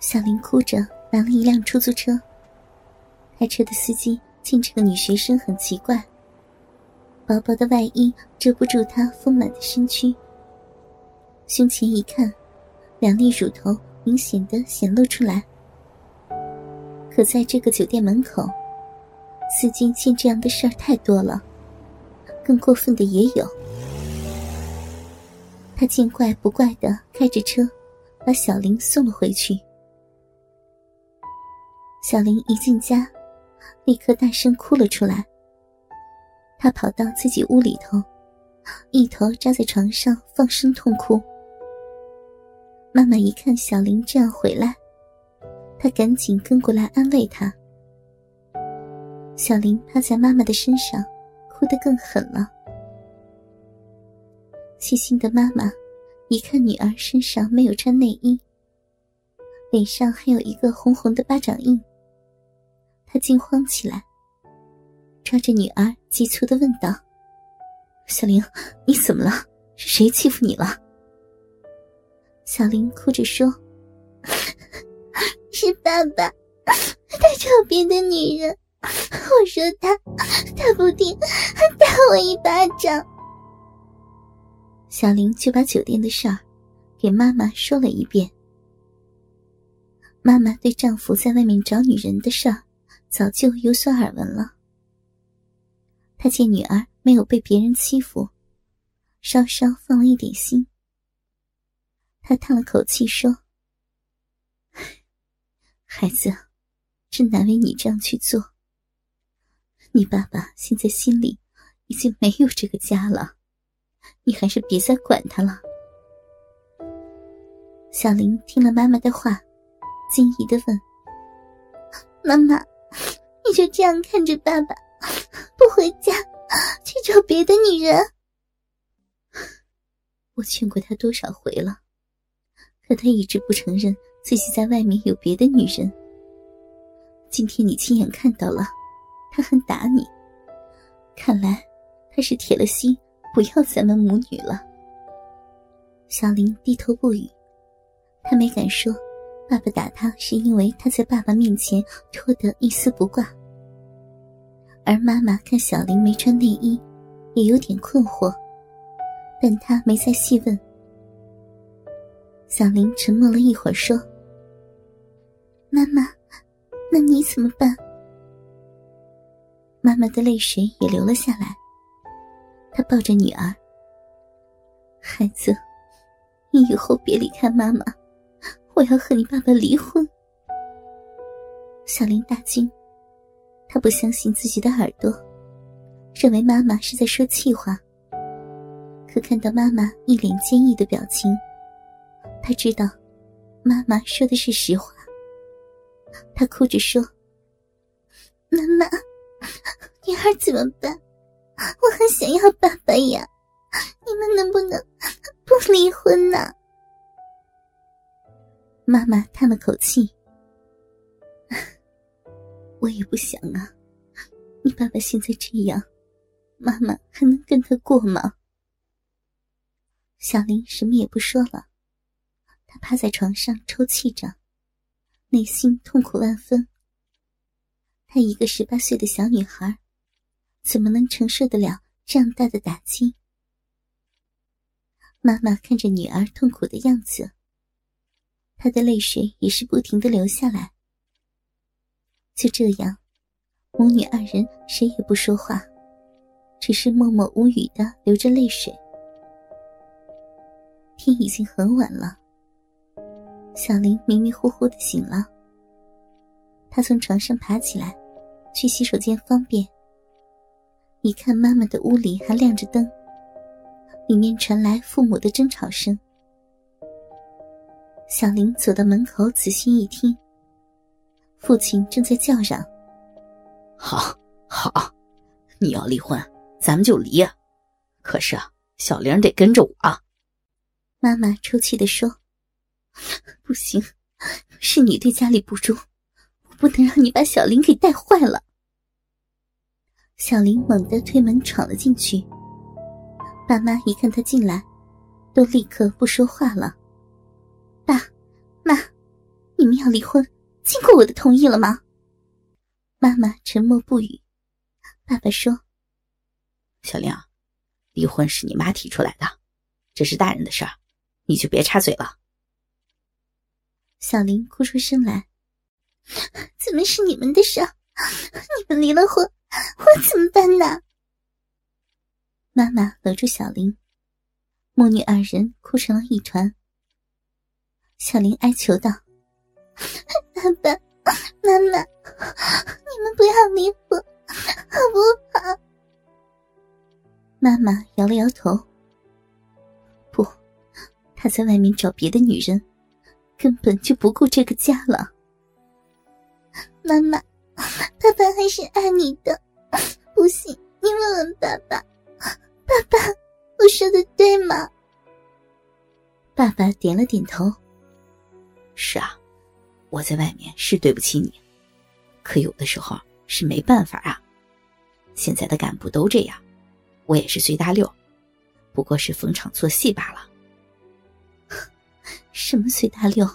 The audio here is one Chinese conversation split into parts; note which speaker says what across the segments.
Speaker 1: 小林哭着拦了一辆出租车。开车的司机见这个女学生很奇怪，薄薄的外衣遮不住她丰满的身躯。胸前一看，两粒乳头明显的显露出来。可在这个酒店门口，司机见这样的事儿太多了，更过分的也有。他见怪不怪的开着车，把小林送了回去。小林一进家，立刻大声哭了出来。他跑到自己屋里头，一头扎在床上放声痛哭。妈妈一看小林这样回来，她赶紧跟过来安慰他。小林趴在妈妈的身上，哭得更狠了。细心的妈妈一看女儿身上没有穿内衣，脸上还有一个红红的巴掌印。他惊慌起来，抓着女儿急促的问道：“小玲，你怎么了？是谁欺负你了？”小玲哭着说：“
Speaker 2: 是爸爸，他找别的女人，我说他，他不听，还打我一巴掌。”
Speaker 1: 小玲就把酒店的事儿给妈妈说了一遍。妈妈对丈夫在外面找女人的事儿。早就有所耳闻了。他见女儿没有被别人欺负，稍稍放了一点心。他叹了口气说：“孩子，真难为你这样去做。你爸爸现在心里已经没有这个家了，你还是别再管他了。”小林听了妈妈的话，惊疑的问：“
Speaker 2: 妈妈？”就这样看着爸爸不回家去找别的女人？
Speaker 1: 我劝过他多少回了，可他一直不承认自己在外面有别的女人。今天你亲眼看到了，他还打你，看来他是铁了心不要咱们母女了。小林低头不语，他没敢说。爸爸打他是因为他在爸爸面前脱得一丝不挂，而妈妈看小林没穿内衣，也有点困惑，但她没再细问。小林沉默了一会儿，说：“
Speaker 2: 妈妈，那你怎么办？”
Speaker 1: 妈妈的泪水也流了下来，她抱着女儿：“孩子，你以后别离开妈妈。”我要和你爸爸离婚。小林大惊，他不相信自己的耳朵，认为妈妈是在说气话。可看到妈妈一脸坚毅的表情，他知道妈妈说的是实话。他哭着说：“
Speaker 2: 妈妈，女儿怎么办？我很想要爸爸呀！你们能不能不离婚呢？”
Speaker 1: 妈妈叹了口气：“我也不想啊，你爸爸现在这样，妈妈还能跟他过吗？”小林什么也不说了，他趴在床上抽泣着，内心痛苦万分。她一个十八岁的小女孩，怎么能承受得了这样大的打击？妈妈看着女儿痛苦的样子。他的泪水也是不停的流下来。就这样，母女二人谁也不说话，只是默默无语的流着泪水。天已经很晚了，小林迷迷糊糊的醒了。他从床上爬起来，去洗手间方便。一看妈妈的屋里还亮着灯，里面传来父母的争吵声。小林走到门口，仔细一听，父亲正在叫嚷：“
Speaker 3: 好，好，你要离婚，咱们就离。可是啊，小玲得跟着我。”
Speaker 1: 啊妈妈抽泣的说：“不行，是你对家里不忠，我不能让你把小玲给带坏了。”小玲猛地推门闯了进去，爸妈一看他进来，都立刻不说话了。爸，妈，你们要离婚，经过我的同意了吗？妈妈沉默不语。爸爸说：“
Speaker 3: 小玲，离婚是你妈提出来的，这是大人的事儿，你就别插嘴了。”
Speaker 1: 小玲哭出声来：“怎么是你们的事？你们离了婚，我怎么办呢？”妈妈搂住小玲，母女二人哭成了一团。小玲哀求道：“爸 爸妈妈，你们不要离婚，好不好？”妈妈摇了摇头：“不，他在外面找别的女人，根本就不顾这个家了。”妈妈，爸爸还是爱你的，不信，你问问爸爸，爸爸，我说的对吗？爸爸点了点头。
Speaker 3: 是啊，我在外面是对不起你，可有的时候是没办法啊。现在的干部都这样，我也是随大溜，不过是逢场作戏罢了。
Speaker 1: 什么随大溜？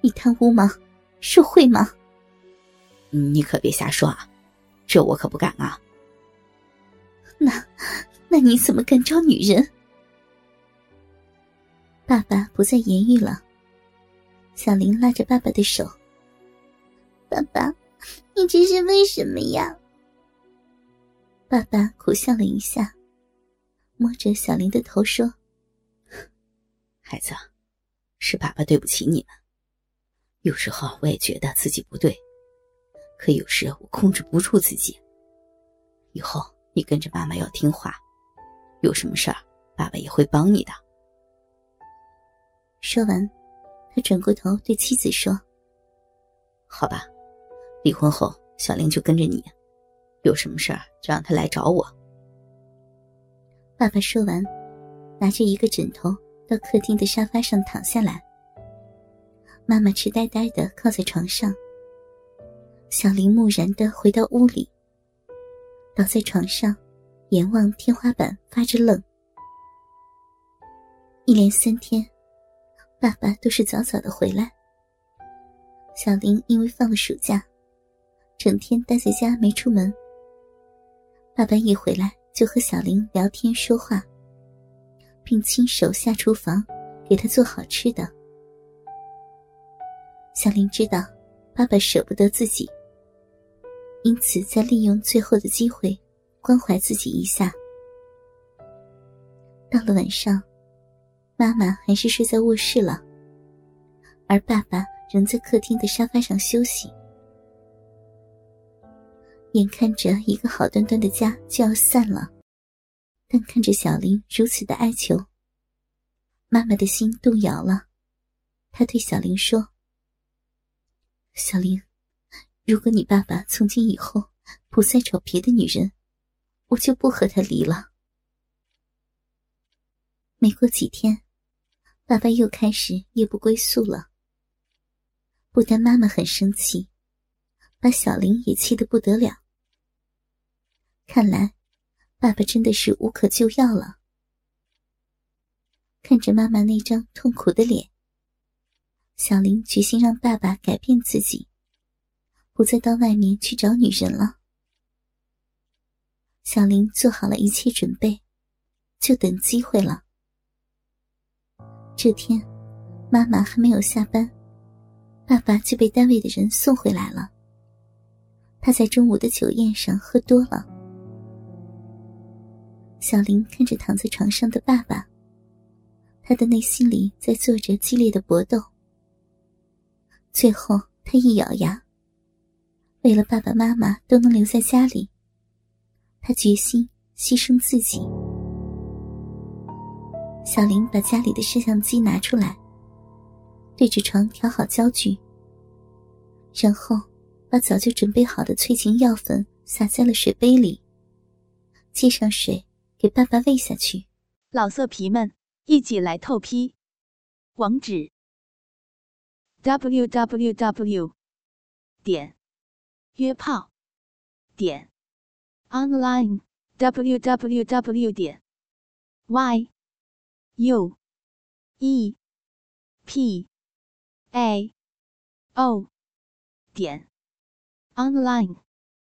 Speaker 1: 你贪污吗？受贿吗？
Speaker 3: 你可别瞎说啊，这我可不敢啊。
Speaker 1: 那，那你怎么敢招女人？爸爸不再言语了。小林拉着爸爸的手：“爸爸，你这是为什么呀？”爸爸苦笑了一下，摸着小林的头说：“
Speaker 3: 孩子，是爸爸对不起你们。有时候我也觉得自己不对，可有时我控制不住自己。以后你跟着妈妈要听话，有什么事儿，爸爸也会帮你的。”
Speaker 1: 说完。他转过头对妻子说：“
Speaker 3: 好吧，离婚后小玲就跟着你，有什么事儿就让她来找我。”
Speaker 1: 爸爸说完，拿着一个枕头到客厅的沙发上躺下来。妈妈痴呆呆的靠在床上。小玲木然的回到屋里，倒在床上，眼望天花板发着愣。一连三天。爸爸都是早早的回来。小林因为放了暑假，整天待在家没出门。爸爸一回来就和小林聊天说话，并亲手下厨房给他做好吃的。小林知道爸爸舍不得自己，因此在利用最后的机会关怀自己一下。到了晚上。妈妈还是睡在卧室了，而爸爸仍在客厅的沙发上休息。眼看着一个好端端的家就要散了，但看着小林如此的哀求，妈妈的心动摇了。她对小林说：“小林，如果你爸爸从今以后不再找别的女人，我就不和他离了。”没过几天。爸爸又开始夜不归宿了。不但妈妈很生气，把小林也气得不得了。看来，爸爸真的是无可救药了。看着妈妈那张痛苦的脸，小林决心让爸爸改变自己，不再到外面去找女人了。小林做好了一切准备，就等机会了。这天，妈妈还没有下班，爸爸就被单位的人送回来了。他在中午的酒宴上喝多了。小林看着躺在床上的爸爸，他的内心里在做着激烈的搏斗。最后，他一咬牙，为了爸爸妈妈都能留在家里，他决心牺牲自己。小林把家里的摄像机拿出来，对着床调好焦距，然后把早就准备好的催情药粉撒在了水杯里，接上水给爸爸喂下去。
Speaker 4: 老色皮们，一起来透批！网址：w w w 点约炮点 online w w w 点 y u e p a o 点 online。